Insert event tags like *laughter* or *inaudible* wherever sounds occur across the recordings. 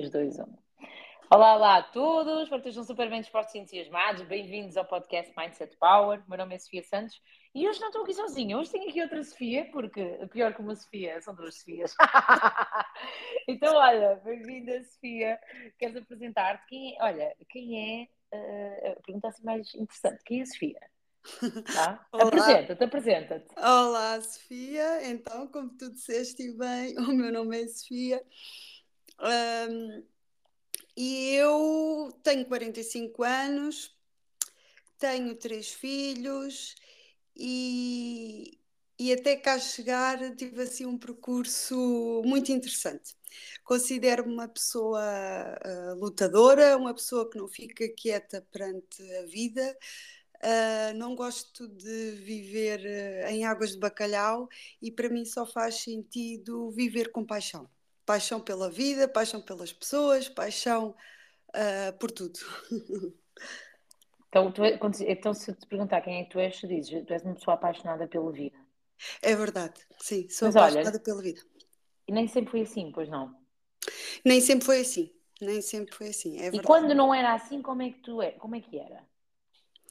3, 2, 1. Olá, olá a todos, espero que estejam super bem dispostos e entusiasmados. Bem-vindos ao podcast Mindset Power. Meu nome é Sofia Santos e hoje não estou aqui sozinha. Hoje tenho aqui outra Sofia, porque pior que uma Sofia são duas Sofias. *laughs* então, olha, bem-vinda, Sofia. Queres apresentar-te? Quem é? Olha, quem é? Uh, a pergunta assim mais interessante: quem é a Sofia? Tá? *laughs* Apresenta-te, apresenta-te. Olá, Sofia. Então, como tu disseste bem, *laughs* o meu nome é Sofia. Um, e eu tenho 45 anos, tenho três filhos e, e até cá chegar tive assim um percurso muito interessante. Considero-me uma pessoa uh, lutadora, uma pessoa que não fica quieta perante a vida, Uh, não gosto de viver uh, em águas de bacalhau e para mim só faz sentido viver com paixão. Paixão pela vida, paixão pelas pessoas, paixão uh, por tudo. Então, tu, é, então, se te perguntar quem é que tu és, tu dizes, tu és uma pessoa apaixonada pela vida. É verdade, sim, sou Mas apaixonada olha, pela vida. E nem sempre foi assim, pois não? Nem sempre foi assim, nem sempre foi assim, é. E quando não era assim, como é que tu é? Como é que era?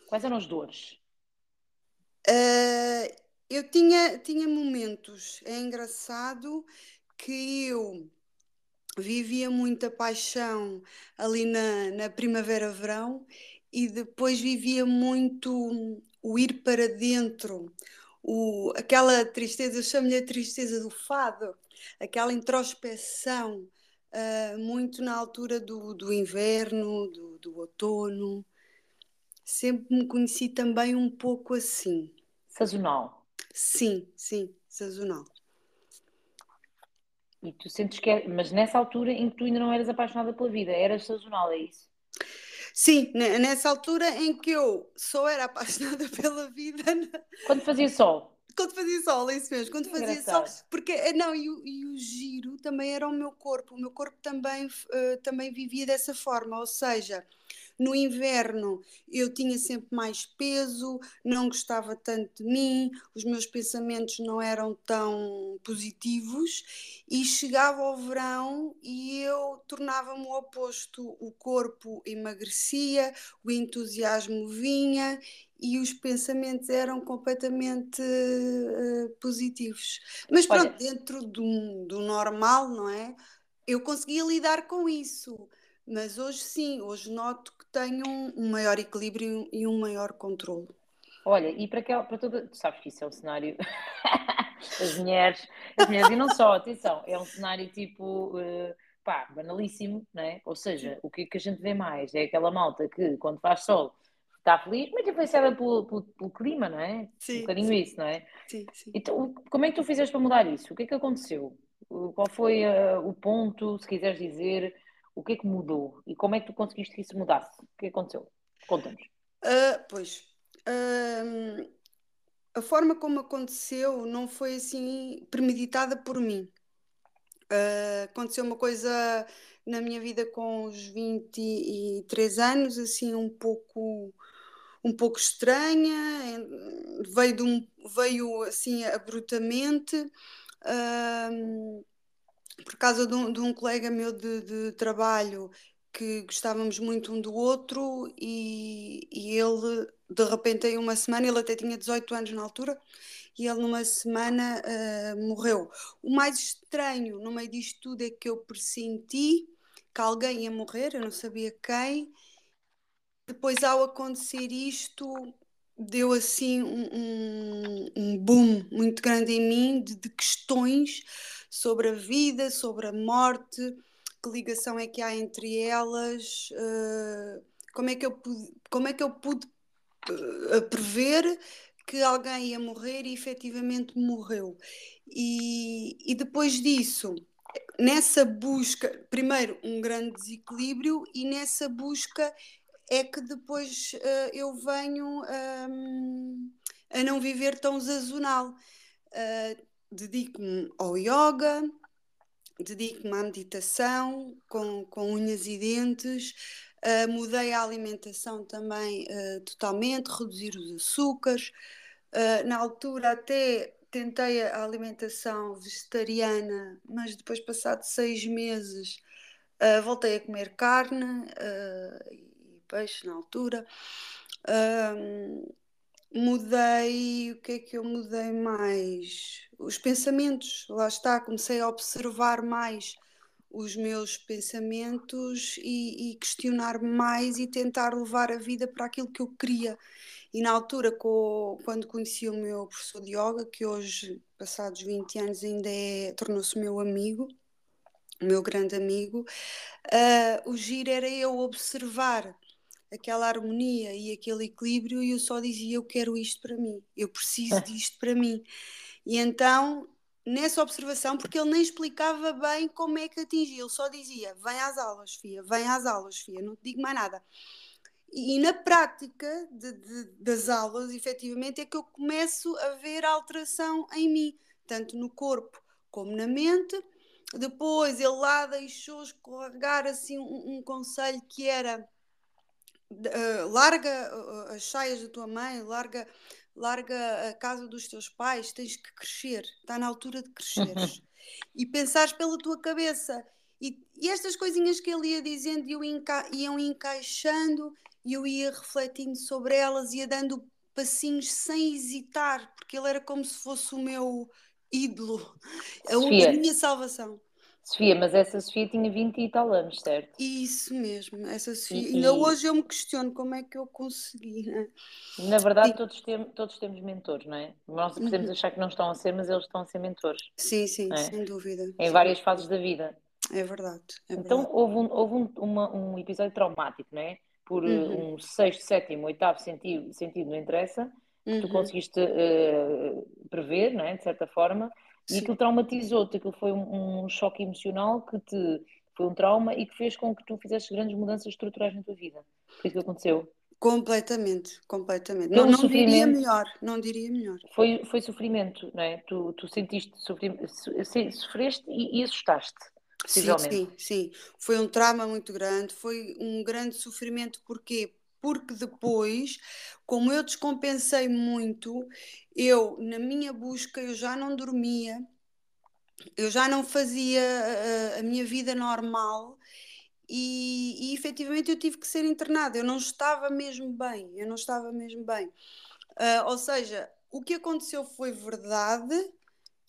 Quais eram as dores? Uh, eu tinha, tinha momentos, é engraçado que eu vivia muita paixão ali na, na primavera-verão e depois vivia muito o ir para dentro, o, aquela tristeza, eu chamo-lhe a tristeza do fado, aquela introspeção, uh, muito na altura do, do inverno, do, do outono sempre me conheci também um pouco assim. Sazonal? Sim, sim, sazonal. E tu sentes que é, mas nessa altura em que tu ainda não eras apaixonada pela vida, eras sazonal, é isso? Sim, nessa altura em que eu só era *laughs* apaixonada pela vida. Quando fazia sol? Quando fazia sol, é isso mesmo, quando fazia sol. Porque, eh, não, e o, e o, giro também era o meu corpo, o meu corpo também, uh, também vivia dessa forma, ou seja, no inverno eu tinha sempre mais peso, não gostava tanto de mim, os meus pensamentos não eram tão positivos e chegava ao verão e eu tornava-me o oposto. O corpo emagrecia, o entusiasmo vinha e os pensamentos eram completamente uh, positivos. Mas pronto, Olha. dentro do, do normal, não é? Eu conseguia lidar com isso. Mas hoje sim, hoje noto que tenho um maior equilíbrio e um maior controle. Olha, e para, aquela, para toda. Tu sabes que isso é um cenário. *laughs* as mulheres, as mulheres, e não só, atenção, é um cenário tipo. Uh, pá, banalíssimo, não é? Ou seja, o que, que a gente vê mais é aquela malta que, quando faz sol, está feliz, muito influenciada pelo, pelo, pelo, clima, não é? Sim. Um bocadinho sim. isso, não é? Sim, sim. Então, como é que tu fizeste para mudar isso? O que é que aconteceu? Qual foi uh, o ponto, se quiseres dizer, o que é que mudou? E como é que tu conseguiste que isso mudasse? O que aconteceu? Conta-nos. Uh, pois, uh, a forma como aconteceu não foi assim premeditada por mim. Uh, aconteceu uma coisa na minha vida com os 23 anos, assim, um pouco um pouco estranha, veio, um, veio assim abruptamente. Por causa de um, de um colega meu de, de, trabalho que gostávamos muito um do outro e, e ele, de repente, em uma semana, ele até tinha 18 anos na altura, e ele numa semana uh, morreu. O mais estranho no meio disto tudo é que eu pressenti que alguém ia morrer, eu não sabia quem. Depois, ao acontecer isto, deu assim um, um, um boom muito grande em mim de, de questões sobre a vida, sobre a morte, que ligação é que há entre elas, uh, como, é que eu pude, como é que eu pude uh, prever que alguém ia morrer e efetivamente morreu. E, e depois disso, nessa busca, primeiro um grande desequilíbrio, e nessa busca é que depois uh, eu venho um, a não viver tão sazonal. Uh, dedico-me ao yoga, dedico-me à meditação com, com unhas e dentes, uh, mudei a alimentação também uh, totalmente, reduzir os açúcares. Uh, na altura até tentei a alimentação vegetariana, mas depois passado seis meses voltei a comer carne e peixe na altura. Uh, mudei, o que é que eu mudei mais? Os pensamentos, lá está, comecei a observar mais os meus pensamentos e, e questionar mais e tentar levar a vida para aquilo que eu queria. E na altura, quando conheci o meu professor de yoga, que hoje, passados 20 anos, ainda é, tornou-se meu amigo, meu grande amigo, uh, o giro era eu observar aquela harmonia e aquele equilíbrio e eu só dizia eu quero isto para mim, eu preciso *laughs* disto para mim. E então, nessa observação, porque ele nem explicava bem como é que atingia, ele só dizia vem às aulas, filha, vem às aulas, filha, não te digo mais nada. E, na prática de, de, das aulas, efetivamente, é que eu começo a ver alteração em mim, tanto no corpo como na mente, depois ele lá deixou escorregar assim um, um conselho que era uh, larga uh, as saias da tua mãe, larga, larga a casa dos teus pais, tens que crescer, está na altura de cresceres. e pensares pela tua cabeça. E, e, estas coisinhas que ele ia dizendo iam, enca iam encaixando e eu ia refletindo sobre elas, ia dando passinhos sem hesitar, porque ele era como se fosse o meu ídolo, a, a minha salvação. Sofia, mas essa Sofia tinha 20 e tal anos, certo? Isso mesmo, essa Sofia. E, Ainda hoje eu me questiono como é que eu consegui, né? Na verdade, e... todos, tem, todos temos mentores, não é? Nós podemos uhum. achar que não estão a ser, mas eles estão a ser mentores. Sim, sim, é? sem dúvida. Em sim. várias fases da vida. É verdade. É então, verdade. houve, um, houve um, uma, um episódio traumático, não é? Por uhum. um sexto, sétimo, oitavo sentido, sentido não interessa, uhum. tu conseguiste uh, prever, não é? De certa forma e aquilo traumatizou-te, aquilo foi um, um, choque emocional que te foi um trauma e que fez com que tu fizesse grandes mudanças estruturais na tua vida. Foi isso que aconteceu? Completamente, completamente. Não, não diria melhor, não diria melhor. Foi, foi sofrimento, não é? Tu, tu sentiste, sofrimento, sofreste e, e assustaste. Sim, sim, sim. Foi um trauma muito grande, foi um grande sofrimento. Porquê? Porque depois, como eu descompensei muito, eu, na minha busca, eu já não dormia, eu já não fazia a, a minha vida normal e, e efetivamente eu tive que ser internada. Eu não estava mesmo bem, eu não estava mesmo bem. Uh, ou seja, o que aconteceu foi verdade,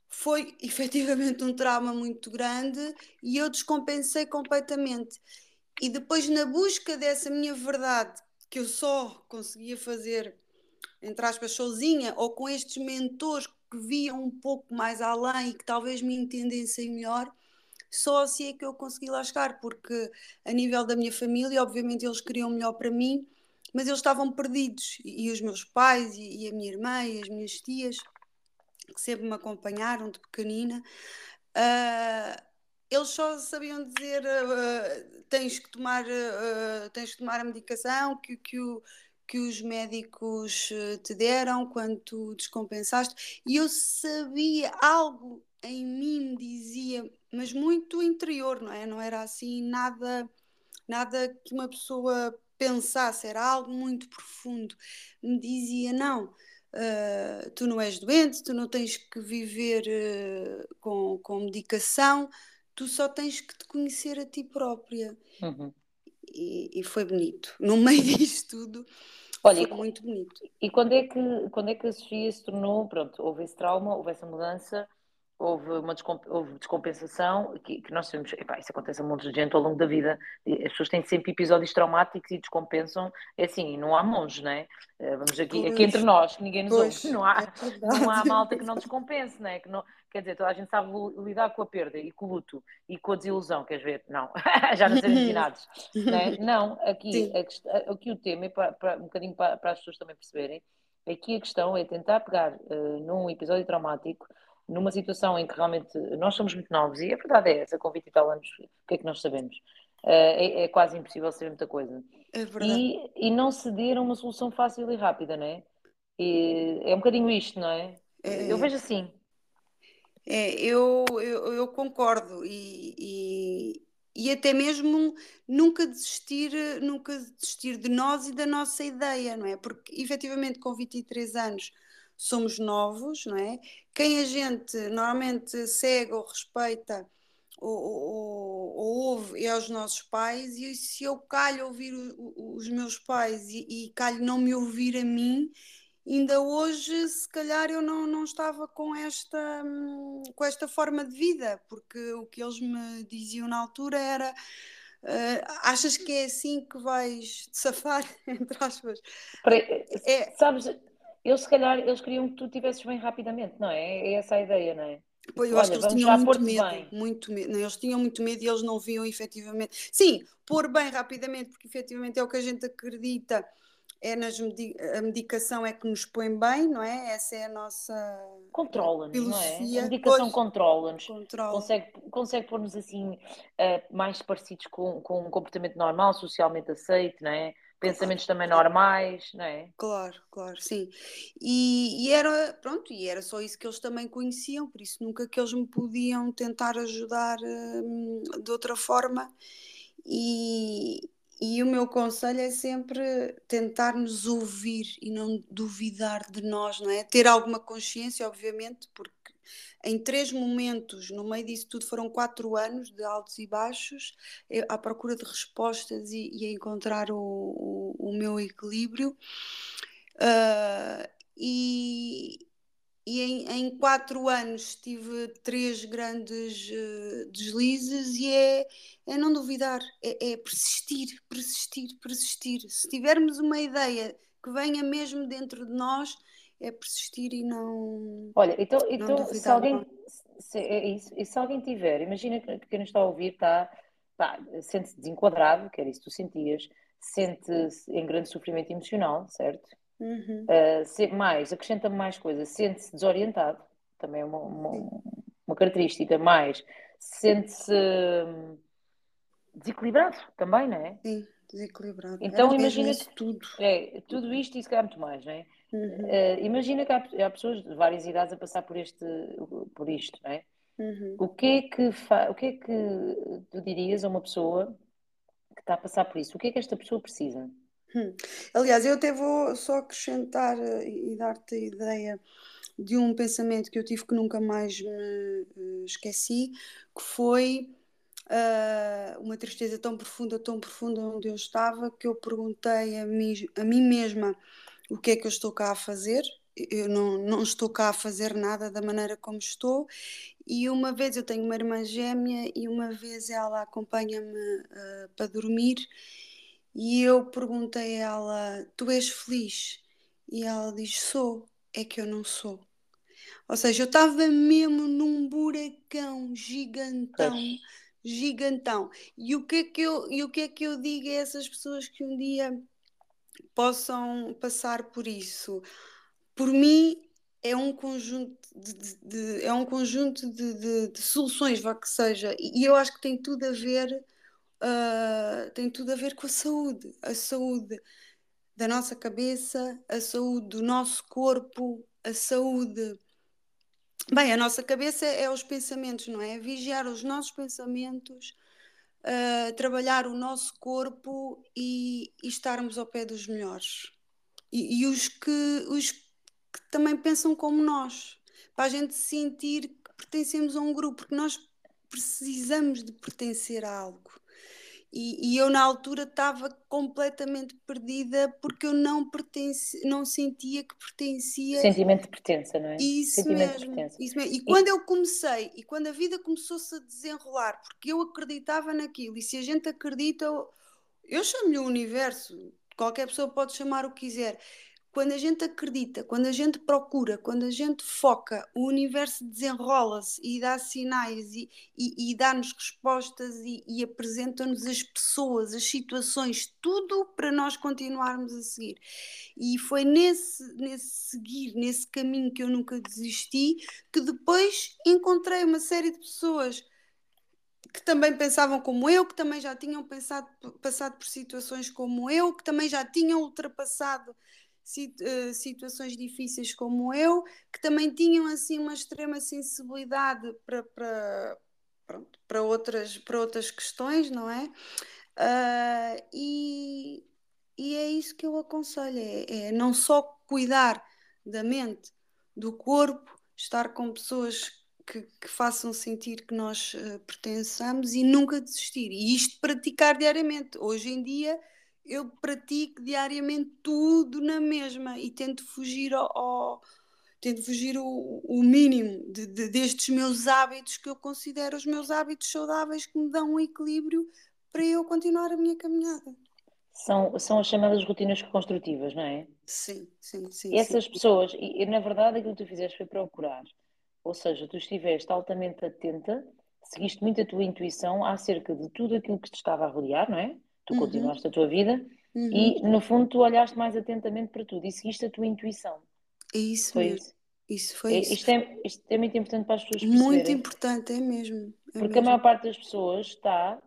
foi *laughs* efetivamente um trauma muito grande e eu descompensei completamente. E depois, na busca dessa minha verdade, que eu só conseguia fazer, entre aspas, sozinha, ou com estes mentores que viam um pouco mais além e que talvez me entendessem melhor, só assim é que eu consegui lá chegar, porque a nível da minha família, obviamente eles queriam melhor para mim, mas eles estavam perdidos, e, os meus pais, e, e, a minha irmã, e as minhas tias, que sempre me acompanharam de pequenina, uh, eles só sabiam dizer uh, tens que tomar uh, tens que tomar a medicação que, que, o, que os médicos te deram quando tu descompensaste. E eu sabia algo em mim me dizia mas muito interior não é? Não era assim nada nada que uma pessoa pensasse era algo muito profundo. Me dizia não uh, tu não és doente tu não tens que viver com, com medicação tu só tens que te conhecer a ti própria. Uhum. E, e, foi bonito. *laughs* No meio disto tudo, Olha, foi muito bonito. E quando é, que, quando é que a Sofia se tornou, pronto, houve esse trauma, houve essa mudança, houve uma descomp houve descompensação, que, que nós temos, epá, isso acontece a muitos de gente ao longo da vida, as pessoas têm sempre episódios traumáticos e descompensam, é assim, não há monges, não é? Eh, vamos aqui, aqui entre nós, que ninguém nos pois, ouve, não há, é não há *laughs* malta que não descompense, não é? Que não, quer dizer, toda a gente sabe lidar com a perda e com o luto e com a desilusão, queres ver? Não, *laughs* já não serem ensinados, não é? *laughs* Não, aqui, a, aqui o tema, é para, para, um bocadinho para, para as pessoas também perceberem, aqui a questão é tentar pegar uh, num episódio traumático numa situação em que realmente nós somos muito novos, e a verdade é essa, com 20 e tal anos, o que é que nós sabemos? Uh, é, é, quase impossível saber muita coisa. É. E, e não ceder a uma solução fácil e rápida, não é? E é um bocadinho isto, não é? é eu vejo assim. É, eu, eu, eu concordo e, e, e, até mesmo nunca desistir, nunca desistir de nós e da nossa ideia, não é? Porque efetivamente com 23 anos somos novos, não é? Quem a gente normalmente segue ou respeita ou, ou, ou ouve é aos nossos pais, e se eu calho ouvir o, os meus pais e, e calho não me ouvir a mim, ainda hoje se calhar eu não, não estava com esta, com esta forma de vida, porque o que eles me diziam na altura era Uh, achas que é assim que vais te *laughs* safar, entre aspas? É, sabes, eles se calhar eles queriam que tu tivesses bem rapidamente, não é? É essa a ideia, não é? Pois, eu Olha, acho que eles tinham muito medo, bem. muito medo. Eles tinham muito medo e eles não viam efetivamente. Sim, pôr bem rapidamente, porque efetivamente é o que a gente acredita é nas medi a medicação é que nos põe bem, não é? Essa é a nossa controla-nos, não é? A medicação controla-nos, controla. consegue, consegue pôr-nos assim uh, mais parecidos com, com um comportamento normal, socialmente aceito, não é? Pensamentos também normais, não é? Claro, claro, sim. E, e, era, pronto, e era só isso que eles também conheciam, por isso nunca que eles me podiam tentar ajudar uh, de outra forma. E, e o meu conselho é sempre tentar nos ouvir e não duvidar de nós, não é? Ter alguma consciência, obviamente, porque em três momentos, no meio disso tudo, foram quatro anos de altos e baixos, à procura de respostas e, e a encontrar o, o, o meu equilíbrio. Uh, e, e em, em, quatro anos tive três grandes uh, deslizes e é, é não duvidar, é, é, persistir, persistir, persistir. Se tivermos uma ideia que venha mesmo dentro de nós, é persistir e não. Olha, então, não então se alguém se, é isso, e se alguém tiver, imagina que quem nos está a ouvir está, tá, sente-se desenquadrado, que era isso que tu sentias, sente-se em grande sofrimento emocional, certo? Uhum. Uh, mais, acrescenta-me mais coisas, sente-se desorientado, também é uma, uma, uma característica, mais sente-se hum, desequilibrado também, não é? Sim, desequilibrado. Então é imagina que tudo. É, tudo isto e se calhar muito mais, não é? Uhum. Uh, imagina que há, há, pessoas de várias idades a passar por, este, por isto, não é? Uhum. O, que é que fa... o que é que tu dirias a uma pessoa que está a passar por isso? O que é que esta pessoa precisa? Hum. Aliás, eu até vou só acrescentar eh, e dar-te a ideia de um pensamento que eu tive que nunca mais me eh, esqueci, que foi uh, uma tristeza tão profunda, tão profunda onde eu estava, que eu perguntei a mim, a mim mesma o que é que eu estou cá a fazer. Eu não, não estou cá a fazer nada da maneira como estou. E uma vez eu tenho uma irmã gêmea e uma vez ela acompanha-me uh, para dormir e eu perguntei a ela: Tu és feliz? E ela diz: Sou, é que eu não sou. Ou seja, eu estava mesmo num buracão gigantão, gigantão. E o que é que eu, e o que é que eu digo a essas pessoas que um dia possam passar por isso? Por mim, é um conjunto de, de, de é um conjunto de, de, soluções, vá que seja, e eu acho que tem tudo a ver uh, tem tudo a ver com a saúde. A saúde da nossa cabeça, a saúde do nosso corpo, a saúde. Bem, a nossa cabeça é os pensamentos, não é? Vigiar os nossos pensamentos, uh, trabalhar o nosso corpo e, e, estarmos ao pé dos melhores. E, e os, que, os que também pensam como nós, para a gente sentir que pertencemos a um grupo, porque nós precisamos de pertencer a algo. E, e, eu na altura estava completamente perdida porque eu não pertence, não sentia que pertencia. Sentimento de pertença, não é? Isso, Sentimento mesmo, de pertença. isso mesmo. E, e quando eu comecei, e quando a vida começou-se a desenrolar, porque eu acreditava naquilo, e se a gente acredita, eu, eu chamo-lhe o universo, qualquer pessoa pode chamar o que quiser quando a gente acredita, quando a gente procura, quando a gente foca, o universo desenrola-se e dá sinais e, e, e dá-nos respostas e, e apresenta-nos as pessoas, as situações, tudo para nós continuarmos a seguir. E foi nesse, nesse seguir, nesse caminho que eu nunca desisti, que depois encontrei uma série de pessoas que também pensavam como eu, que também já tinham pensado, passado por situações como eu, que também já tinham ultrapassado situações difíceis como eu, que também tinham assim uma extrema sensibilidade para, para, pronto, para, outras, para outras questões, não é? Uh, e, e é isso que eu aconselho: é, é não só cuidar da mente, do corpo, estar com pessoas que, que façam sentir que nós uh, pertençamos e nunca desistir. E isto praticar diariamente. Hoje em dia eu pratico diariamente tudo na mesma e tento fugir ao, ao tento fugir o, o mínimo de, de, destes meus hábitos que eu considero os meus hábitos saudáveis que me dão um equilíbrio para eu continuar a minha caminhada. São, são as chamadas rotinas construtivas, não é? Sim, sim, sim. Essas sim. pessoas, e, e na verdade aquilo que tu fizeste foi procurar, ou seja, tu estiveste altamente atenta, seguiste muito a tua intuição acerca de tudo aquilo que te estava a rodear, não é? Tu uhum. continuaste a tua vida uhum. e no fundo tu olhaste mais atentamente para tudo e seguiste a tua intuição. É isso foi mesmo. Isso. Isso foi é, isso. Isto é, isto é muito importante para as pessoas perceberem. Muito importante, é mesmo. É porque mesmo. a maior parte das pessoas está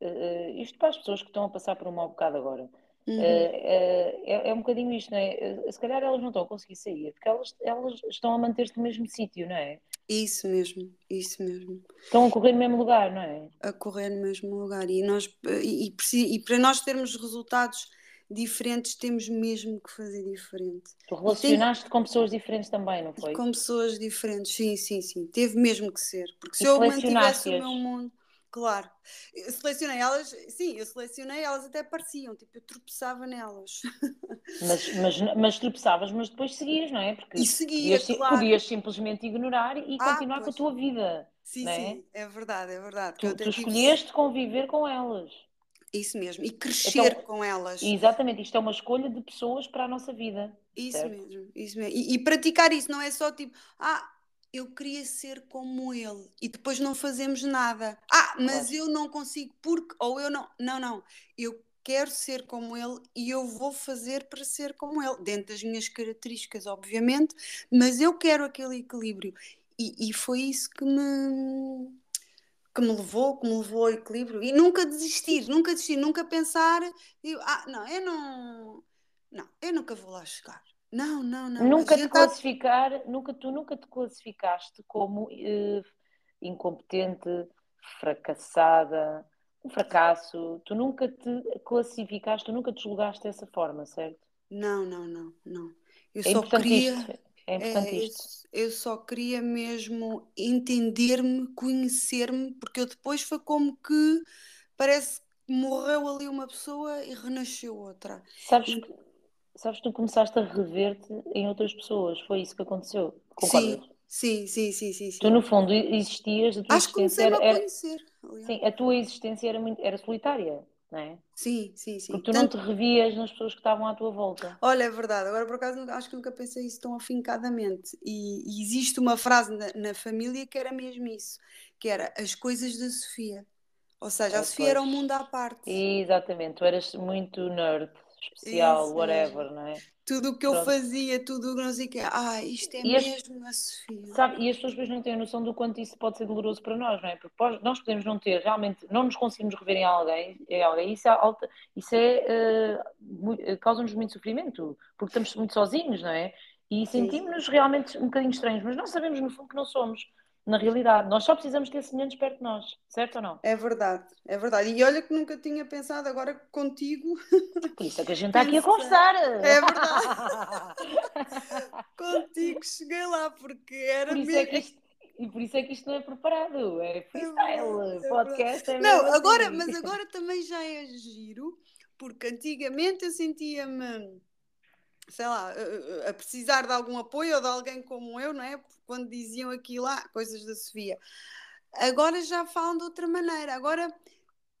Uh, isto para as pessoas que estão a passar por um mau bocado agora. Uhum. Uh, uh, é, é, um bocadinho isto, não é? se calhar elas não estão a conseguir sair, porque elas, elas estão a manter-se no mesmo sítio, não é? Isso mesmo, isso mesmo. Estão a correr no mesmo lugar, não é? A correr no mesmo lugar. E, nós, e, e, e para nós termos resultados diferentes, temos mesmo que fazer diferente. Tu relacionaste tem... com pessoas diferentes também, não foi? Com pessoas diferentes, sim, sim, sim. Teve mesmo que ser. Porque se eu mantivesse o meu mundo Claro. Eu selecionei elas, sim, eu selecionei, elas até pareciam, tipo, eu tropeçava nelas. *laughs* Mas, mas, mas tropeçavas, mas depois seguias, não é? Porque e seguia, podias, claro. podias simplesmente ignorar e ah, continuar pois. com a tua vida. Sim, é? sim, é verdade, é verdade. Tu, tu escolheste tive... conviver com elas. Isso mesmo, e crescer então, com elas. Exatamente, isto é uma escolha de pessoas para a nossa vida. Isso certo? mesmo, isso mesmo. E, e praticar isso não é só tipo, ah, eu queria ser como ele e depois não fazemos nada. Ah, mas claro. eu não consigo porque ou eu não. Não, não. Eu quero ser como ele e eu vou fazer para ser como ele, dentro das minhas características, obviamente, mas eu quero aquele equilíbrio. E, e foi isso que me que me levou, que me levou ao equilíbrio e nunca desistir, nunca desistir, nunca pensar, eu, ah, não, eu não, não, eu nunca vou lá chegar. Não, não, não. Nunca te classificar, nunca, tu nunca te classificaste como uh, incompetente, fracassada, um fracasso. Tu nunca te classificaste, tu nunca te julgaste dessa forma, certo? Não, não, não, não. Eu é só queria. Isto. É importante é, isto. Eu, eu só queria mesmo entender-me, conhecer-me, porque eu depois foi como que parece que morreu ali uma pessoa e renasceu outra. Sabes que sabes, tu começaste a rever-te em outras pessoas, foi isso que aconteceu? Concordas? Sim, sim, sim, sim, sim. Tu, no fundo, existias, a tua Acho existência era, a conhecer. Sim, a tua existência era, muito, era solitária, não é? Sim, sim, sim. Porque tu Tanto... não te revias nas pessoas que estavam à tua volta. Olha, é verdade. Agora, por acaso, acho que nunca pensei isso tão afincadamente. E, e existe uma frase na, na, família que era mesmo isso, que era as coisas da Sofia. Ou seja, é, a Sofia pois. era um mundo à parte. Exatamente, tu eras muito nerd especial, Isso, whatever, não é? Tudo o que Pronto. eu fazia, tudo o que não sei o que, ah, isto é e mesmo a Sofia. Sabe, e as pessoas depois não têm a noção do quanto isso pode ser doloroso para nós, não é? Porque nós podemos não ter, realmente, não nos conseguimos rever em alguém, em alguém isso é, alta, isso é uh, causa-nos muito sofrimento, porque estamos muito sozinhos, não é? E sentimos-nos realmente um bocadinho estranhos, mas não sabemos no fundo que não somos na realidade. Nós só precisamos ter semelhantes perto de nós, certo ou não? É verdade, é verdade. E olha que nunca tinha pensado agora contigo. Por isso é que a gente está aqui a conversar. É verdade. *laughs* contigo cheguei lá, porque era por mesmo. É isto, e por isso é que isto não é preparado, é, é freestyle, é podcast. É não, agora, assim. mas *laughs* agora também já é giro, porque antigamente eu sentia-me sei lá, a, precisar de algum apoio ou de alguém como eu, não é? Quando diziam aquilo lá, coisas da Sofia. Agora já falam de outra maneira, agora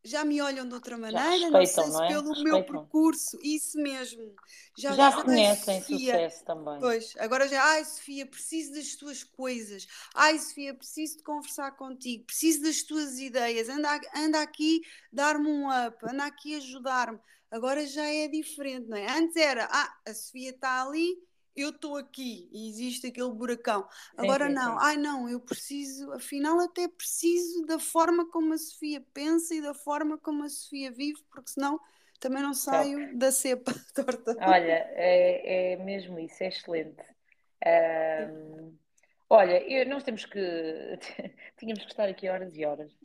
já me olham de outra maneira, não sei se é? pelo respeitam. meu percurso, isso mesmo. Já, já reconhecem sucesso também. Pois, agora já, ai Sofia, preciso das tuas coisas, ai Sofia, preciso de conversar contigo, preciso das tuas ideias, anda, anda aqui dar-me um up, anda aqui ajudar-me. Agora já é diferente, não é? Antes era, ah, a Sofia está ali, eu estou aqui e existe aquele buracão. Agora sim, sim, não, sim. ai não, eu preciso, afinal até preciso da forma como a Sofia pensa e da forma como a Sofia vive, porque senão também não saio Top. da cepa *laughs* torta. Olha, é, é mesmo isso, é excelente. Um, olha, eu, nós temos que. *laughs* Tínhamos que estar aqui horas e horas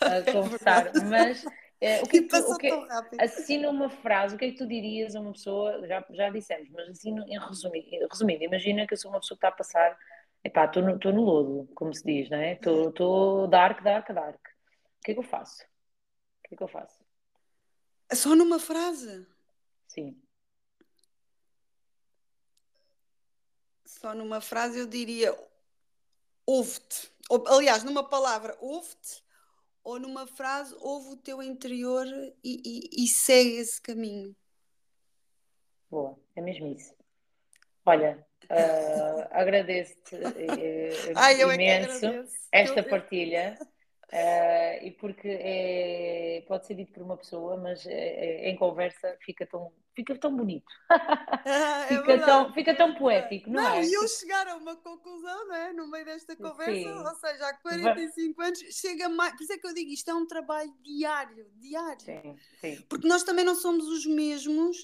a *laughs* é conversar, mas é, o *laughs* que, tu, o que assina uma frase, o que é que tu dirias a uma pessoa, já, já dissemos, mas assino em resumido, resumindo, imagina que eu sou uma pessoa que está a passar Epá, estou no, no lodo, como se diz, não é? Estou dark, dark, dark. O que é que eu faço? O que é que eu faço? Só numa frase? Sim. Só numa frase eu diria ouve-te. Aliás, numa palavra, ouve-te, ou numa frase, ouve o teu interior e, e, e segue esse caminho. Boa, é mesmo isso. Olha, uh, agradeço-te *laughs* uh, imenso esta partilha. Uh, e porque é, pode ser dito por uma pessoa, mas é, é, em conversa fica tão, fica tão bonito. *laughs* Ah, é fica, tão, fica tão poético, não, não é? E eu chegar a uma conclusão, não é? No meio desta conversa, Sim. ou seja, há 45 anos, chega mais. Por isso é que eu digo, isto é um trabalho diário, diário. Sim, sim. Porque nós também não somos os mesmos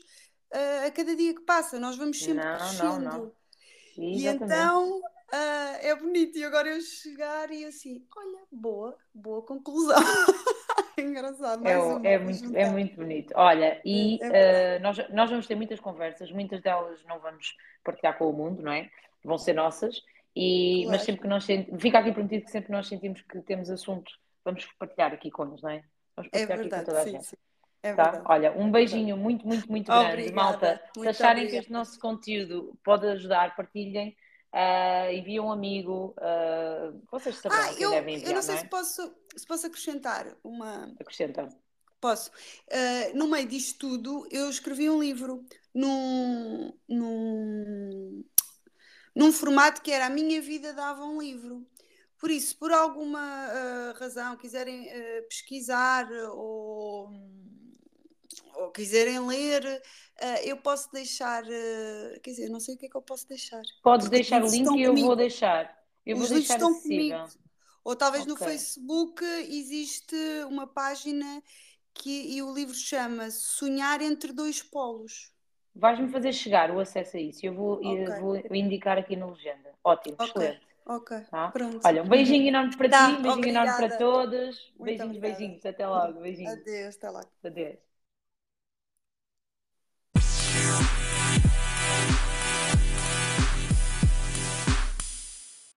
uh, a cada dia que passa, nós vamos sempre não, crescendo. Não, não. E então Uh, é bonito. E agora eu chegar e assim, olha, boa, boa conclusão. *laughs* Engraçado. É, é, muito, é muito bonito. Olha, e é, é uh, nós, nós vamos ter muitas conversas, muitas delas não vamos partilhar com o mundo, não é? Vão ser nossas. E, claro. Mas sempre que nós sentimos, fica aqui prometido que sempre que nós sentimos que temos assuntos, vamos partilhar aqui com eles, não é? Vamos é partilhar é verdade, aqui com toda a gente. Sim. É tá? Olha, um beijinho muito, muito, muito grande. Obrigada. Malta, se acharem obrigada. que este nosso conteúdo pode ajudar, partilhem. Uh, envia um amigo. Uh, vocês saberão ah, eu, devem enviar. Eu não sei não é? se, posso, se posso acrescentar uma. Acrescenta. Posso. Uh, no meio disto tudo, eu escrevi um livro num, num, num formato que era A Minha Vida Dava um Livro. Por isso, por alguma razão, quiserem pesquisar ou ou quiserem ler, uh, eu posso deixar. Uh, quer dizer, não sei o que é que eu posso deixar. Podes deixar o link e eu vou deixar. Eu Os vou deixar estão acessível. comigo. Ou talvez okay. no Facebook existe uma página que, e o livro chama Sonhar entre dois polos. Vais-me fazer chegar o acesso a isso. Eu vou, okay. eu vou indicar aqui na legenda. Ótimo, okay. excelente. Ok, tá? pronto. Olha, um beijinho enorme para tá, ti, um beijinho obrigada. enorme para todos. Muito beijinhos, obrigada. beijinhos. Até logo. Beijinhos. Adeus, até logo. Adeus.